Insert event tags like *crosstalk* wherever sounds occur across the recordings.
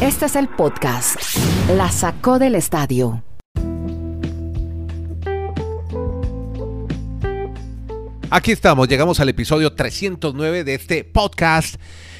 Este es el podcast. La sacó del estadio. Aquí estamos, llegamos al episodio 309 de este podcast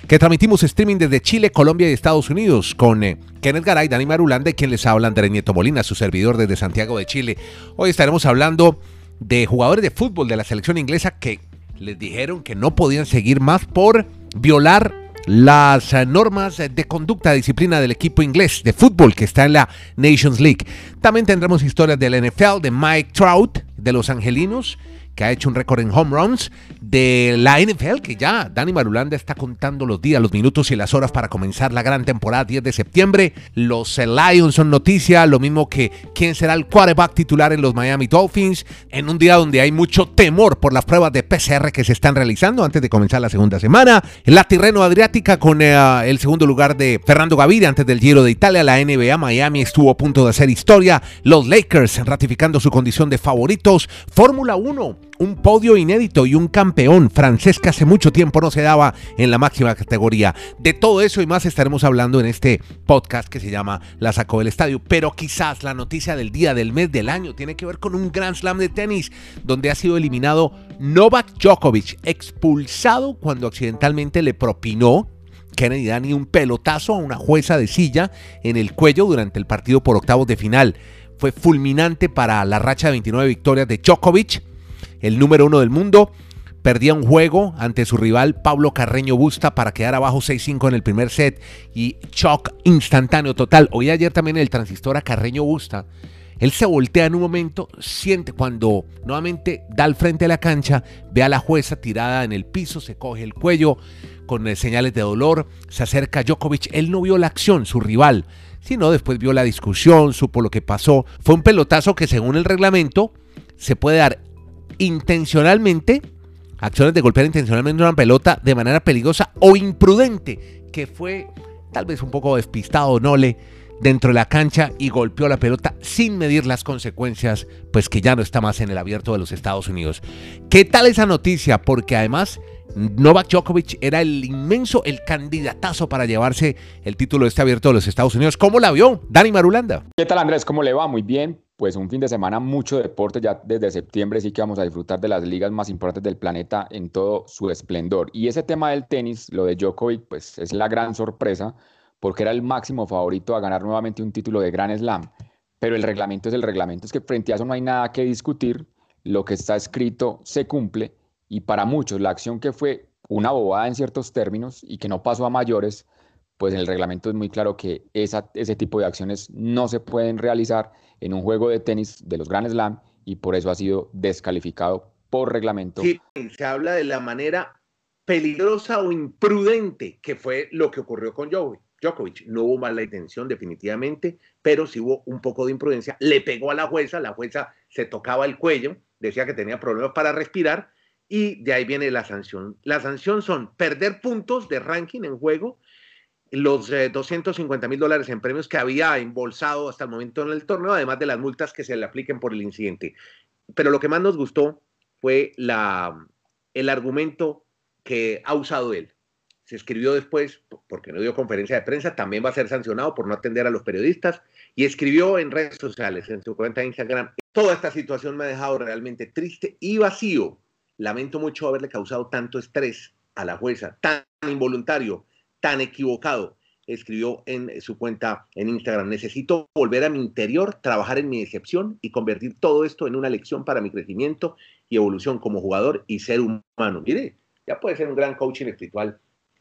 que transmitimos streaming desde Chile, Colombia y Estados Unidos con eh, Kenneth Garay, Dani Marulanda y quien les habla Andrés Nieto Molina, su servidor desde Santiago de Chile. Hoy estaremos hablando de jugadores de fútbol de la selección inglesa que les dijeron que no podían seguir más por violar las eh, normas de conducta, disciplina del equipo inglés de fútbol que está en la Nations League. También tendremos historias del NFL, de Mike Trout, de los Angelinos, que ha hecho un récord en home runs, de la NFL, que ya Dani Marulanda está contando los días, los minutos y las horas para comenzar la gran temporada 10 de septiembre. Los Lions son noticia, lo mismo que quién será el quarterback titular en los Miami Dolphins, en un día donde hay mucho temor por las pruebas de PCR que se están realizando antes de comenzar la segunda semana. La Tirreno Adriática con eh, el segundo lugar de Fernando Gaviria antes del Giro de Italia. La NBA Miami estuvo a punto de hacer historia. Los Lakers ratificando su condición de favoritos. Fórmula 1 un podio inédito y un campeón francés que hace mucho tiempo no se daba en la máxima categoría. De todo eso y más estaremos hablando en este podcast que se llama La sacó del estadio. Pero quizás la noticia del día, del mes, del año tiene que ver con un Grand Slam de tenis donde ha sido eliminado Novak Djokovic, expulsado cuando accidentalmente le propinó Kennedy Dani un pelotazo a una jueza de silla en el cuello durante el partido por octavos de final. Fue fulminante para la racha de 29 victorias de Djokovic el número uno del mundo, perdía un juego ante su rival Pablo Carreño Busta para quedar abajo 6-5 en el primer set y shock instantáneo total. Hoy ayer también el transistor a Carreño Busta. Él se voltea en un momento, siente cuando nuevamente da al frente de la cancha, ve a la jueza tirada en el piso, se coge el cuello con eh, señales de dolor, se acerca a Djokovic. Él no vio la acción, su rival, sino después vio la discusión, supo lo que pasó. Fue un pelotazo que según el reglamento se puede dar intencionalmente, acciones de golpear intencionalmente una pelota de manera peligrosa o imprudente, que fue tal vez un poco despistado Nole dentro de la cancha y golpeó la pelota sin medir las consecuencias, pues que ya no está más en el abierto de los Estados Unidos. ¿Qué tal esa noticia? Porque además Novak Djokovic era el inmenso, el candidatazo para llevarse el título de este abierto de los Estados Unidos. ¿Cómo la vio Dani Marulanda? ¿Qué tal Andrés? ¿Cómo le va? Muy bien pues un fin de semana mucho deporte, ya desde septiembre sí que vamos a disfrutar de las ligas más importantes del planeta en todo su esplendor. Y ese tema del tenis, lo de Djokovic, pues es la gran sorpresa, porque era el máximo favorito a ganar nuevamente un título de Grand Slam. Pero el reglamento es el reglamento, es que frente a eso no hay nada que discutir, lo que está escrito se cumple, y para muchos la acción que fue una bobada en ciertos términos y que no pasó a mayores, pues en el reglamento es muy claro que esa, ese tipo de acciones no se pueden realizar en un juego de tenis de los Grand Slam y por eso ha sido descalificado por reglamento. Sí, se habla de la manera peligrosa o imprudente que fue lo que ocurrió con Djokovic. No hubo mala intención definitivamente, pero sí hubo un poco de imprudencia. Le pegó a la jueza, la jueza se tocaba el cuello, decía que tenía problemas para respirar y de ahí viene la sanción. La sanción son perder puntos de ranking en juego los 250 eh, mil dólares en premios que había embolsado hasta el momento en el torneo, además de las multas que se le apliquen por el incidente. Pero lo que más nos gustó fue la, el argumento que ha usado él. Se escribió después, porque no dio conferencia de prensa, también va a ser sancionado por no atender a los periodistas, y escribió en redes sociales, en su cuenta de Instagram, toda esta situación me ha dejado realmente triste y vacío. Lamento mucho haberle causado tanto estrés a la jueza, tan involuntario, tan equivocado. Escribió en su cuenta en Instagram, necesito volver a mi interior, trabajar en mi decepción y convertir todo esto en una lección para mi crecimiento y evolución como jugador y ser humano. Mire, ya puede ser un gran coaching espiritual.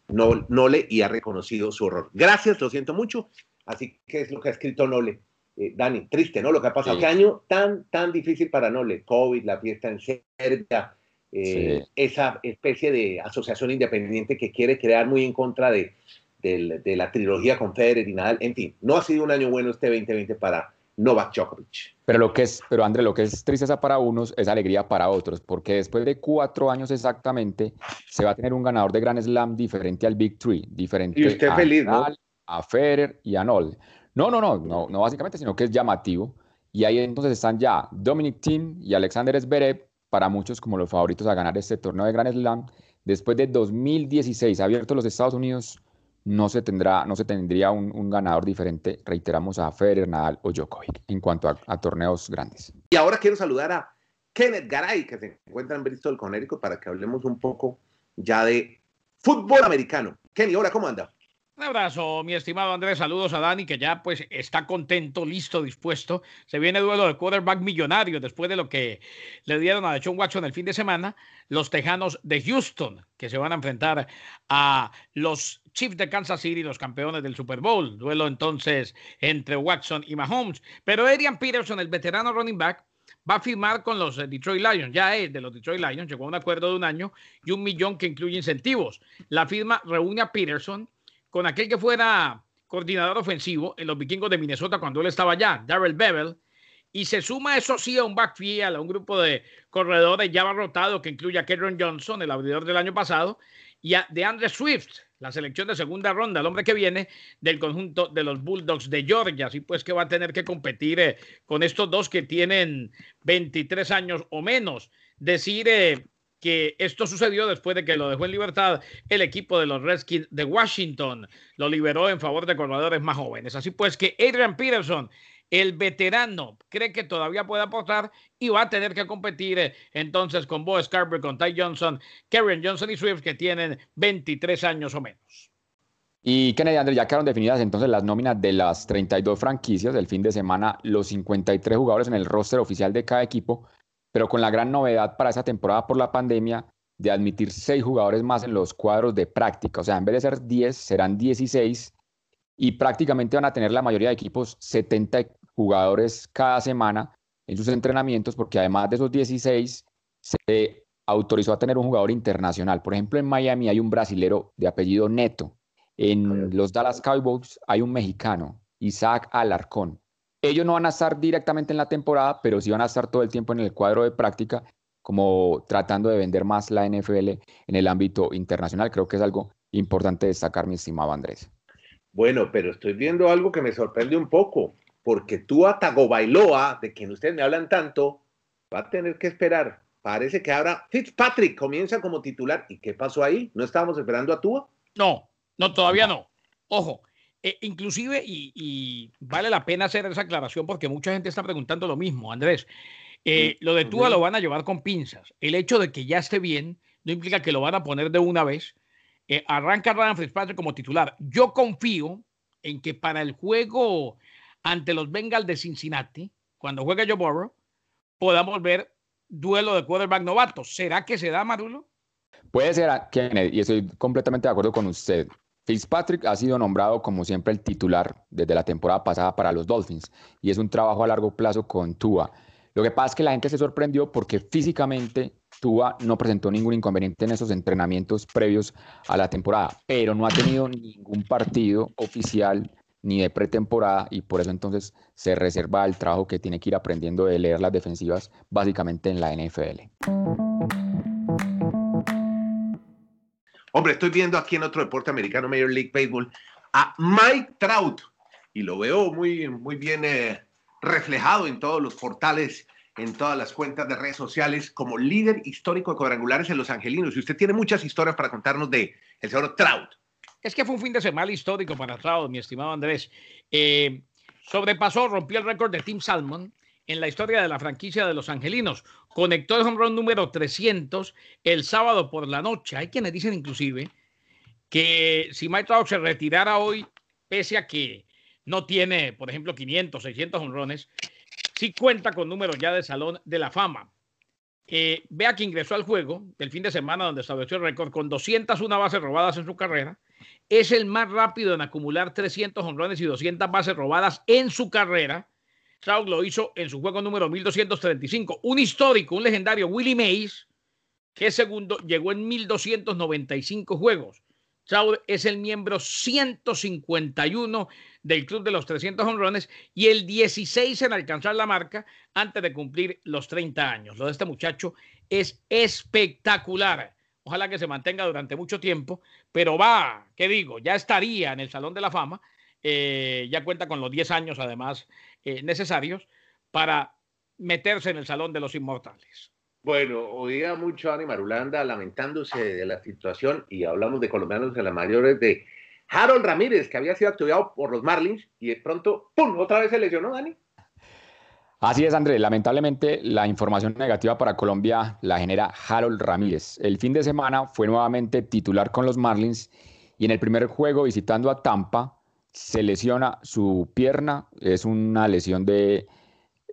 No, Nole y ha reconocido su error. Gracias, lo siento mucho. Así que es lo que ha escrito Nole. Eh, Dani, triste, ¿no? Lo que ha pasado. Qué año tan, tan difícil para Nole. COVID, la fiesta en Serbia, eh, esa especie de asociación independiente que quiere crear muy en contra de, la trilogía con Federer y Nadal. En fin, no ha sido un año bueno este 2020 para Novak Djokovic. Pero lo que es, pero André, lo que es tristeza para unos es alegría para otros, porque después de cuatro años exactamente se va a tener un ganador de Grand Slam diferente al Big Three, diferente a feliz, Nadal, a Federer y a Nol. No, no, no, no, no básicamente, sino que es llamativo. Y ahí entonces están ya Dominic Thiem y Alexander Zverev para muchos como los favoritos a ganar este torneo de Grand Slam. Después de 2016, abierto los Estados Unidos, no se, tendrá, no se tendría un, ganador diferente, reiteramos, a Federer, Nadal o Djokovic en cuanto a, torneos grandes. Y ahora quiero saludar a Kenneth Garay, que se encuentra en Bristol, Connecticut, para que hablemos un poco ya de fútbol americano. Kenny, hola, ¿cómo anda? Un abrazo, mi estimado Andrés. Saludos a Dani, que ya pues está contento, listo, dispuesto. Se viene duelo de quarterback millonario después de lo que le dieron a John Watson el fin de semana. Los Tejanos de Houston, que se van a enfrentar a los Chiefs de Kansas City, los campeones del Super Bowl. Duelo entonces entre Watson y Mahomes. Pero Adrian Peterson, el veterano running back, va a firmar con los Detroit Lions. Ya es de los Detroit Lions, llegó a un acuerdo de un año y un millón que incluye incentivos. La firma reúne a Peterson con aquel que fuera coordinador ofensivo en los vikingos de Minnesota cuando él estaba allá, Darrell Bevel, y se suma eso sí a un backfield, a un grupo de corredores ya rotado que incluye a Kerron Johnson, el abridor del año pasado, y a DeAndre Swift, la selección de segunda ronda, el hombre que viene del conjunto de los Bulldogs de Georgia. Así pues que va a tener que competir eh, con estos dos que tienen 23 años o menos. Decir eh, que esto sucedió después de que lo dejó en libertad el equipo de los Redskins de Washington. Lo liberó en favor de corredores más jóvenes. Así pues que Adrian Peterson, el veterano, cree que todavía puede aportar y va a tener que competir eh, entonces con Bo Scarborough, con Ty Johnson, Karen Johnson y Swift, que tienen 23 años o menos. Y Kennedy Andrés, ya quedaron definidas entonces las nóminas de las 32 franquicias del fin de semana, los 53 jugadores en el roster oficial de cada equipo pero con la gran novedad para esa temporada por la pandemia de admitir seis jugadores más en los cuadros de práctica. O sea, en vez de ser 10, serán 16 y prácticamente van a tener la mayoría de equipos 70 jugadores cada semana en sus entrenamientos, porque además de esos 16 se autorizó a tener un jugador internacional. Por ejemplo, en Miami hay un brasilero de apellido Neto. En los Dallas Cowboys hay un mexicano, Isaac Alarcón. Ellos no van a estar directamente en la temporada, pero sí van a estar todo el tiempo en el cuadro de práctica, como tratando de vender más la NFL en el ámbito internacional. Creo que es algo importante destacar, mi estimado Andrés. Bueno, pero estoy viendo algo que me sorprende un poco, porque tú a Tagovailoa, de quien ustedes me hablan tanto, va a tener que esperar. Parece que ahora Fitzpatrick comienza como titular. ¿Y qué pasó ahí? ¿No estábamos esperando a Tua? No, no, todavía no. Ojo, eh, inclusive, y, vale la pena hacer esa aclaración porque mucha gente está preguntando lo mismo, Andrés. Eh, lo de Tua lo van a llevar con pinzas. El hecho de que ya esté bien no implica que lo van a poner de una vez. Eh, arranca Ryan Fitzpatrick como titular. Yo confío en que para el juego ante los Bengals de Cincinnati, cuando juegue Joe Burrow, podamos ver duelo de quarterback novatos. ¿Será que se da, Marulo? Puede ser, Kennedy, y estoy completamente de acuerdo con usted. Fitzpatrick ha sido nombrado como siempre el titular desde la temporada pasada para los Dolphins y es un trabajo a largo plazo con Tua. Lo que pasa es que la gente se sorprendió porque físicamente Tua no presentó ningún inconveniente en esos entrenamientos previos a la temporada, pero no ha tenido ningún partido oficial ni de pretemporada y por eso entonces se reserva el trabajo que tiene que ir aprendiendo de leer las defensivas básicamente en la NFL. Hombre, estoy viendo aquí en otro deporte americano, Major League Baseball, a Mike Trout y lo veo muy, muy bien eh, reflejado en todos los portales, en todas las cuentas de redes sociales como líder histórico de cuadrangulares en Los Angelinos. Y usted tiene muchas historias para contarnos de el señor Trout. Es que fue un fin de semana histórico para Trout, mi estimado Andrés. Eh, sobrepasó, rompió el récord de Tim Salmon en la historia de la franquicia de los Angelinos. Conectó el home número 300 el sábado por la noche. Hay quienes dicen inclusive que si Mike Trout se retirara hoy, pese a que no tiene, por ejemplo, 500, 600 honrones, sí cuenta con números ya de Salón de la Fama. Eh, vea que ingresó al juego del fin de semana donde estableció el récord con 201 bases robadas en su carrera. Es el más rápido en acumular 300 honrones y 200 bases robadas en su carrera Trout lo hizo en su juego número 1235. Un histórico, un legendario Willie Mays, que segundo, llegó en 1295 juegos. Trout es el miembro 151 del club de los 300 honrones y el 16 en alcanzar la marca antes de cumplir los 30 años. Lo de este muchacho es espectacular. Ojalá que se mantenga durante mucho tiempo, pero va, ¿qué digo? Ya estaría en el Salón de la Fama. Eh, ya cuenta con los 10 años además eh, necesarios para meterse en el Salón de los Inmortales. Bueno, oía mucho a Ani Marulanda lamentándose de la situación y hablamos de colombianos de las mayores de Harold Ramírez, que había sido activado por los Marlins y de pronto, ¡pum!, otra vez se lesionó, Dani. Así es, Andrés. Lamentablemente, la información negativa para Colombia la genera Harold Ramírez. El fin de semana fue nuevamente titular con los Marlins y en el primer juego visitando a Tampa se lesiona su pierna. Es una lesión de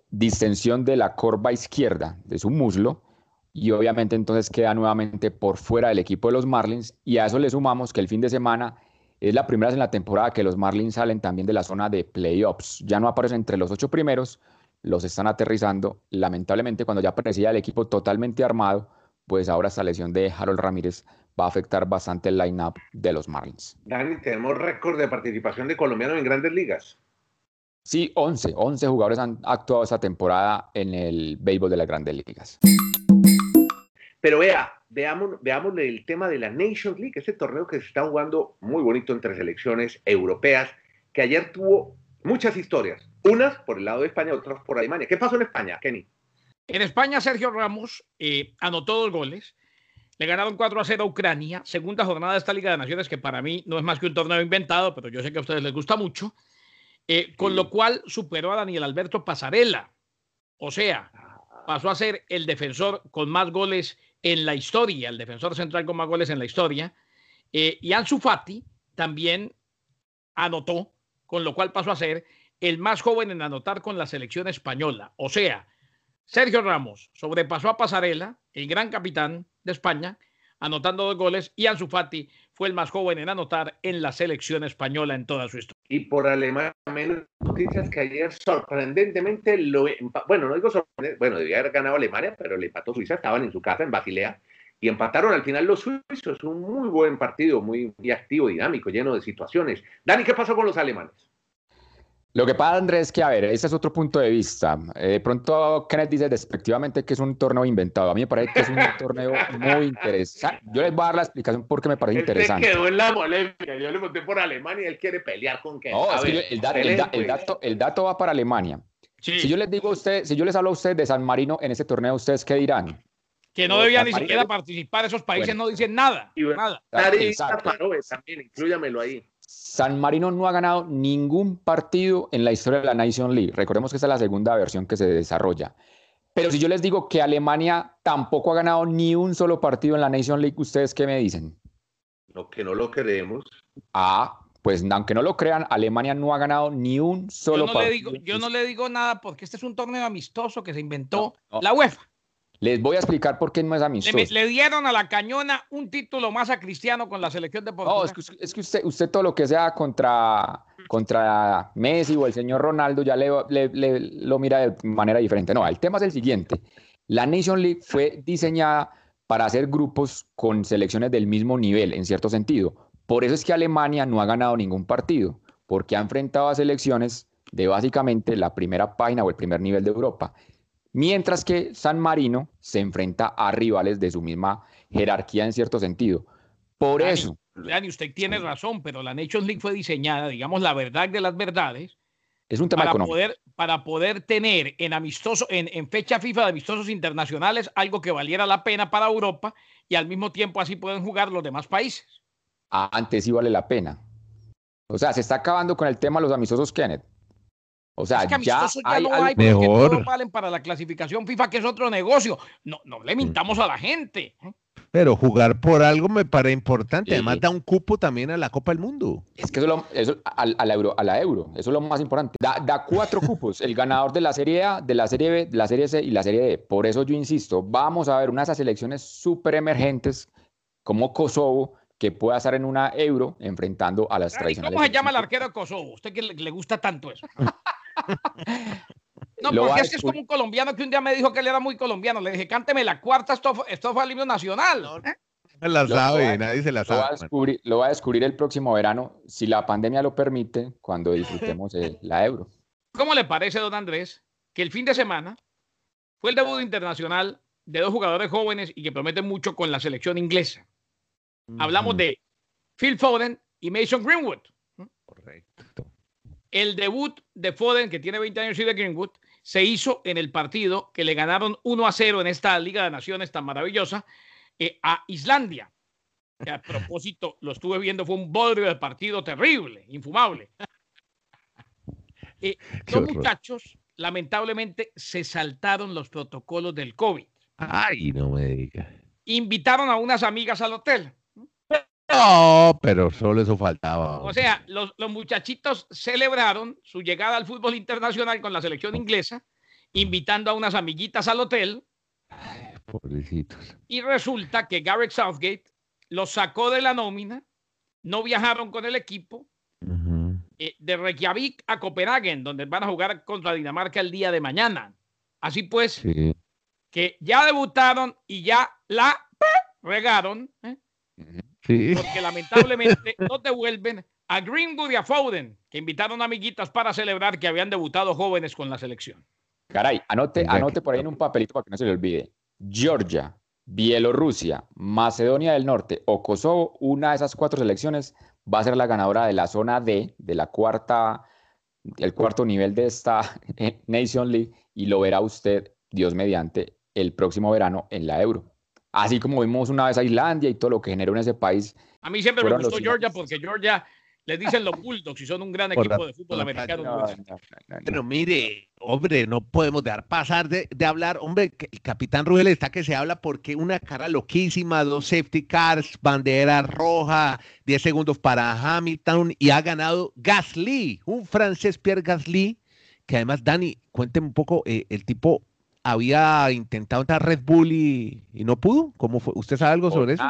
distensión de la corva izquierda de su muslo y obviamente entonces queda nuevamente por fuera del equipo de los Marlins y a eso le sumamos que el fin de semana es la primera vez en la temporada que los Marlins salen también de la zona de playoffs. Ya no aparecen entre los ocho primeros, los están aterrizando. Lamentablemente cuando ya aparecía el equipo totalmente armado, pues ahora esta lesión de Harold Ramírez va a afectar bastante el line-up de los Marlins. Dani, tenemos récord de participación de colombianos en grandes ligas. Sí, 11, 11 jugadores han actuado esta temporada en el béisbol de las grandes ligas. Pero vea, veamos, veamos el tema de la Nations League, ese torneo que se está jugando muy bonito entre selecciones europeas, que ayer tuvo muchas historias, unas por el lado de España, otras por Alemania. ¿Qué pasó en España, Kenny? En España, Sergio Ramos eh, anotó dos goles. Le ganaron 4 a 0 a Ucrania, segunda jornada de esta Liga de Naciones, que para mí no es más que un torneo inventado, pero yo sé que a ustedes les gusta mucho. Eh, con lo cual superó a Daniel Alberto Pasarela. O sea, pasó a ser el defensor con más goles en la historia, el defensor central con más goles en la historia. Eh, y Ansu Fati también anotó, con lo cual pasó a ser el más joven en anotar con la selección española. O sea, Sergio Ramos sobrepasó a Pasarela, el gran capitán de España, anotando dos goles, y Ansu Fati fue el más joven en anotar en la selección española en toda su historia. Y por Alemania, noticias que ayer sorprendentemente lo. Bueno, no digo sorprendente, bueno, debía haber ganado Alemania, pero le empató Suiza, estaban en su casa en Basilea y empataron al final los suizos. Un muy buen partido, muy, muy activo, dinámico, lleno de situaciones. Dani, ¿qué pasó con los alemanes? Lo que pasa, Andrés, es que, a ver, ese es otro punto de vista. Eh, de pronto, Kenneth dice despectivamente que es un torneo inventado. A mí me parece que es un *laughs* torneo muy interesante. Yo les voy a dar la explicación porque me parece interesante. Se quedó en la polémica. Yo le monté por Alemania y él quiere pelear con Kenneth. No, es que el, dato, el, dato, va para Alemania. Si yo les digo a ustedes, si yo les hablo a ustedes de San Marino en ese torneo, ¿ustedes qué dirán? Que no debían ni siquiera participar, esos países no dicen nada. nada. también, inclúyamelo ahí. San Marino no ha ganado ningún partido en la historia de la Nation League. Recordemos que esta es la segunda versión que se desarrolla. Pero si yo les digo que Alemania tampoco ha ganado ni un solo partido en la Nation League, ¿ustedes qué me dicen? Lo que no lo creemos. Ah, pues aunque no lo crean, Alemania no ha ganado ni un solo yo partido. Le digo, yo no le digo nada porque este es un torneo amistoso que se inventó la UEFA. Les voy a explicar por qué no es amistoso. Le, dieron a la cañona un título más a Cristiano con la selección de Portugal. No, es que, usted, usted todo lo que sea contra, contra Messi o el señor Ronaldo ya le, lo mira de manera diferente. No, el tema es el siguiente. La Nation League fue diseñada para hacer grupos con selecciones del mismo nivel, en cierto sentido. Por eso es que Alemania no ha ganado ningún partido, porque ha enfrentado a selecciones de básicamente la primera página o el primer nivel de Europa. Mientras que San Marino se enfrenta a rivales de su misma jerarquía en cierto sentido. Por eso. Dani, usted tiene razón, pero la Nations League fue diseñada, digamos, la verdad de las verdades. Es un tema para económico. Poder, para poder tener en, amistoso, en, en fecha FIFA de amistosos internacionales algo que valiera la pena para Europa y al mismo tiempo así pueden jugar los demás países. Antes sí vale la pena. O sea, se está acabando con el tema de los amistosos Kenneth. O sea, es que ya, ya hay no hay mejor. todos valen para la clasificación FIFA, que es otro negocio. No, no le mintamos a la gente. Pero jugar por algo me parece importante. Además, da un cupo también a la Copa del Mundo. Es que eso, lo, eso a, a, la euro, a la euro, eso es lo más importante. Da, da cuatro cupos, el ganador de la Serie A, de la Serie B, de la Serie C y la Serie D. Por eso yo insisto, vamos a ver unas selecciones súper emergentes como Kosovo, que pueda estar en una euro enfrentando a las tradicionales. ¿Cómo se llama el arquero de Kosovo? ¿Usted que le, le gusta tanto eso? *laughs* *laughs* No, Lo porque es que es como un colombiano que un día me dijo que él era muy colombiano. Le dije, cánteme la cuarta, esto, fue- esto fue al himno nacional. ¿eh? Me la Lo sabe, va- nadie se la Lo va, a sabe. descubrir, lo va a descubrir el próximo verano, si la pandemia lo permite, cuando disfrutemos la euro. ¿Cómo le parece, don Andrés, que el fin de semana fue el debut internacional de dos jugadores jóvenes y que prometen mucho con la selección inglesa? Hablamos de Phil Foden y Mason Greenwood. Correcto. El debut de Foden, que tiene 20 años, y de Greenwood, se hizo en el partido que le ganaron 1 a 0 en esta Liga de Naciones tan maravillosa eh, a Islandia. que a propósito lo estuve viendo, fue un bodrio de partido terrible, infumable. Eh, los muchachos, lamentablemente, se saltaron los protocolos del COVID. Ay, no me digas. Invitaron a unas amigas al hotel. No, pero solo eso faltaba. O sea, los, los muchachitos celebraron su llegada al fútbol internacional con la selección inglesa, invitando a unas amiguitas al hotel. Ay, pobrecitos. Y resulta que Garrett Southgate los sacó de la nómina, no viajaron con el equipo, eh, de Reykjavik a Copenhagen, donde van a jugar contra Dinamarca el día de mañana. Así pues, Sí. que ya debutaron y ya la regaron, ¿eh? Sí. porque lamentablemente no devuelven a Greenwood y a Foden, que invitaron amiguitas para celebrar que habían debutado jóvenes con la selección. Caray, anote, anote por ahí en un papelito para que no se le olvide. Georgia, Bielorrusia, Macedonia del Norte o Kosovo, una de esas cuatro selecciones va a ser la ganadora de la zona D, de la cuarta, el cuarto nivel de esta *laughs* Nation League, y lo verá usted, Dios mediante, el próximo verano en la Euro. Así como vimos una vez a Islandia y todo lo que generó en ese país. A mí siempre me gustó los Georgia porque Georgia les dicen los Bulldogs y son un gran equipo la- de fútbol americano. No, no, no, no. Pero mire, hombre, no podemos dejar pasar de, de hablar. Hombre, el capitán Rubel está que se habla porque una cara loquísima, dos safety cars, bandera roja, 10 segundos para Hamilton y ha ganado Gasly, un francés Pierre Gasly, que además, Dani, cuénteme un poco, eh, el tipo había intentado entrar Red Bull y, y no pudo. ¿Cómo fue? ¿Usted sabe algo Por sobre eso?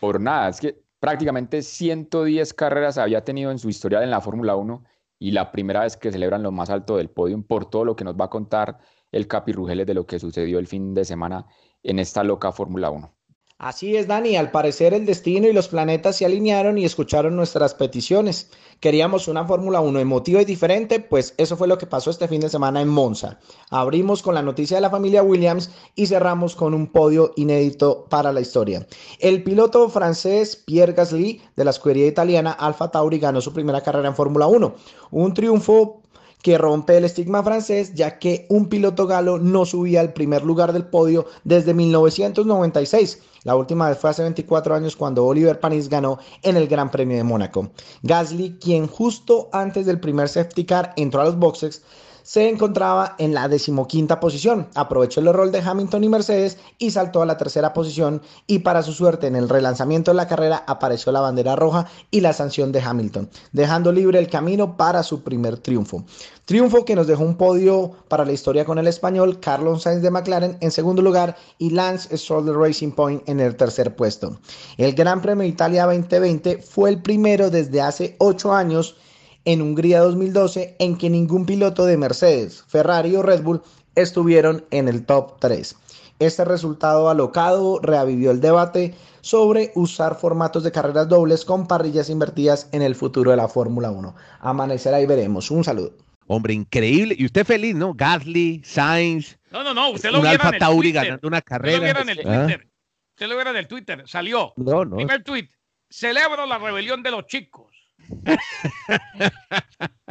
por nada, es que prácticamente 110 carreras había tenido en su historial en la Fórmula 1 y la primera vez que celebran lo más alto del podio por todo lo que nos va a contar el Capi Rugeles de lo que sucedió el fin de semana en esta loca Fórmula 1. Así es, Dani. Al parecer el destino y los planetas se alinearon y escucharon nuestras peticiones. Queríamos una Fórmula 1 emotiva y diferente, pues eso fue lo que pasó este fin de semana en Monza. Abrimos con la noticia de la familia Williams y cerramos con un podio inédito para la historia. El piloto francés Pierre Gasly de la escudería italiana Alfa Tauri ganó su primera carrera en Fórmula 1. Un triunfo que rompe el estigma francés, ya que un piloto galo no subía al primer lugar del podio desde 1996. La última vez fue hace 24 años cuando Oliver Panis ganó en el Gran Premio de Mónaco. Gasly, quien justo antes del primer safety car entró a los boxes, se encontraba en la decimoquinta posición. Aprovechó el error de Hamilton y Mercedes y saltó a la tercera posición y para su suerte en el relanzamiento de la carrera apareció la bandera roja y la sanción de Hamilton, dejando libre el camino para su primer triunfo. Triunfo que nos dejó un podio para la historia con el español Carlos Sainz de McLaren en segundo lugar y Lance Stroll de Racing Point en el tercer puesto. El Gran Premio de Italia 2020 fue el primero desde hace ocho años en Hungría 2012 en que ningún piloto de Mercedes, Ferrari o Red Bull estuvieron en el top 3. Este resultado alocado reavivió el debate sobre usar formatos de carreras dobles con parrillas invertidas en el futuro de la Fórmula 1. Amanecerá y veremos. Un saludo. Hombre, increíble. Y usted feliz, ¿no? Gasly, Sainz, No, no, no, usted lo un viera Alfa en el Tauri Twitter. ganando una Usted lo carrera. viera en el Ah, Twitter. Usted lo viera en el Twitter. Salió. No, no. Primer tweet. Celebro la rebelión de los chicos.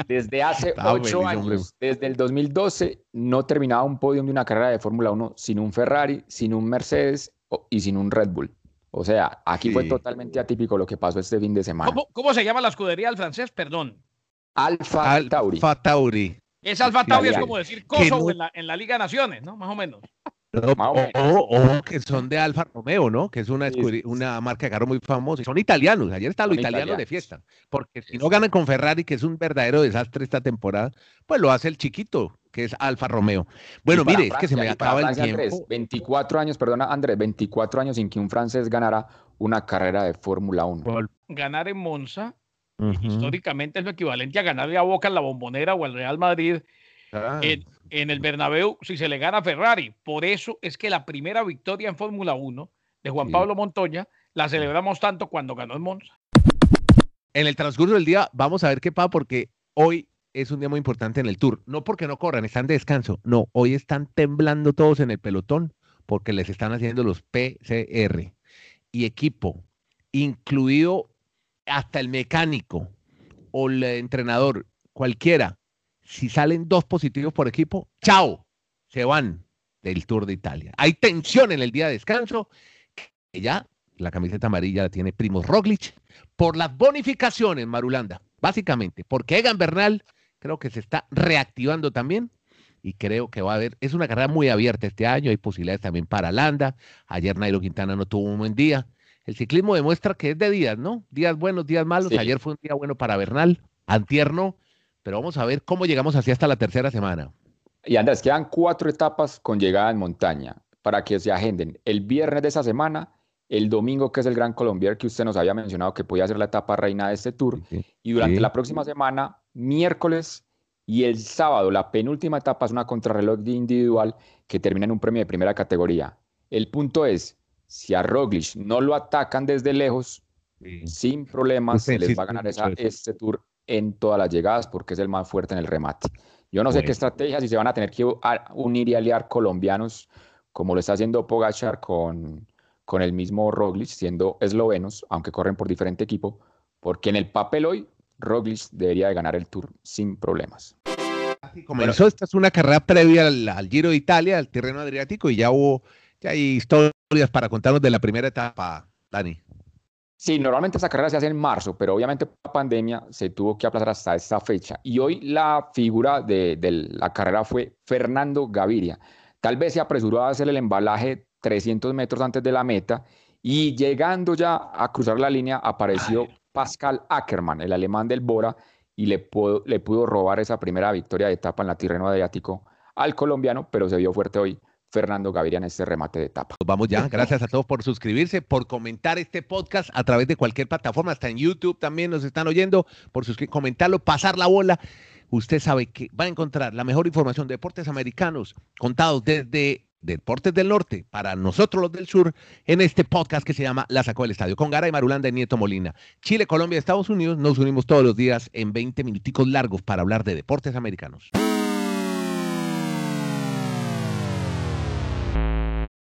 Desde hace *laughs* Está ocho feliz, hombre. años, desde el 2012, no terminaba un podio de una carrera de Fórmula 1 sin un Ferrari, sin un Mercedes o- y sin un Red Bull. O sea, aquí fue totalmente atípico lo que pasó este fin de semana. ¿Cómo, cómo se llama la escudería del francés? Perdón. Alfa Tauri. Alfa Tauri. Es Alfa Tauri, es como decir Kosovo no- en, la, en la Liga de Naciones, ¿no? Más o menos. O que son de Alfa Romeo, ¿no? Que es una, Sí, escudería- sí, una marca de carro muy famosa. Y Son italianos. Ayer está lo Son italiano de italianos. fiesta. Porque si Sí, no ganan con Ferrari, que es un verdadero desastre esta temporada, pues lo hace el chiquito, que es Alfa Romeo. Bueno, mire, es que se me Francia, acaba el Francia, tiempo. Andrés, 24 años, perdona, Andrés, 24 años sin que un francés ganara una carrera de Fórmula 1. Gol. Ganar en Monza, históricamente es lo equivalente a ganarle a Boca en la Bombonera o al Real Madrid Ah, en, en el Bernabéu si se le gana a Ferrari. Por eso es que la primera victoria en Fórmula 1 de Juan. Pablo Montoya la celebramos tanto cuando ganó en Monza. En el transcurso del día vamos a ver qué pasa porque hoy es un día muy importante en el Tour. No porque no corran, están de descanso. No, hoy están temblando todos en el pelotón porque les están haciendo los PCR. Y equipo, incluido hasta el mecánico o el entrenador, cualquiera, si salen dos positivos por equipo, chao, se van del Tour de Italia. Hay tensión en el día de descanso que ya la camiseta amarilla la tiene Primo Roglic por las bonificaciones, Marulanda, básicamente, porque Egan Bernal creo que se está reactivando también y creo que va a haber, es una carrera muy abierta este año, hay posibilidades también para Landa, ayer Nairo Quintana no tuvo un buen día, el ciclismo demuestra que es de días, ¿no? Días buenos, días malos, ayer fue un día bueno para Bernal, antierno, pero vamos a ver cómo llegamos así hasta la tercera semana. Y Andrés, quedan cuatro etapas con llegada en montaña para que se agenden el viernes de esa semana, el domingo que es el Gran Colombier que usted nos había mencionado que podía ser la etapa reina de este tour, y durante la próxima semana, miércoles y el sábado, la penúltima etapa es una contrarreloj individual que termina en un premio de primera categoría. El punto es, si a Roglic no lo atacan desde lejos, sin problemas, se les va a ganar este tour en todas las llegadas porque es el más fuerte en el remate. Yo no sé qué estrategia, si se van a tener que unir y aliar colombianos, como lo está haciendo Pogachar con, con el mismo Roglic, siendo eslovenos, aunque corren por diferente equipo, porque en el papel hoy Roglic debería de ganar el Tour sin problemas. comenzó, esta es una carrera previa al, Giro de Italia, al terreno adriático, y ya hubo, ya hay historias para contarnos de la primera etapa, Dani. Sí, normalmente esa carrera se hace en marzo, pero obviamente por la pandemia se tuvo que aplazar hasta esta fecha. Y hoy la figura de, la carrera fue Fernando Gaviria. Tal vez se apresuró a hacer el embalaje 300 metros antes de la meta y llegando ya a cruzar la línea apareció Pascal Ackermann, el alemán del Bora, y le pudo, le pudo robar esa primera victoria de etapa en la Tirreno Adriático al colombiano, pero se vio fuerte hoy Fernando Gaviria en este remate de etapa. Vamos ya, gracias a todos por suscribirse, por comentar este podcast a través de cualquier plataforma, hasta en YouTube también nos están oyendo, por comentarlo, pasar la bola. Usted sabe que va a encontrar la mejor información de deportes americanos contados desde Deportes del Norte para nosotros los del Sur en este podcast que se llama La Sacó del Estadio con Garay Marulanda y Nieto Molina. Chile, Colombia, Estados Unidos nos unimos todos los días en 20 minuticos largos para hablar de deportes americanos.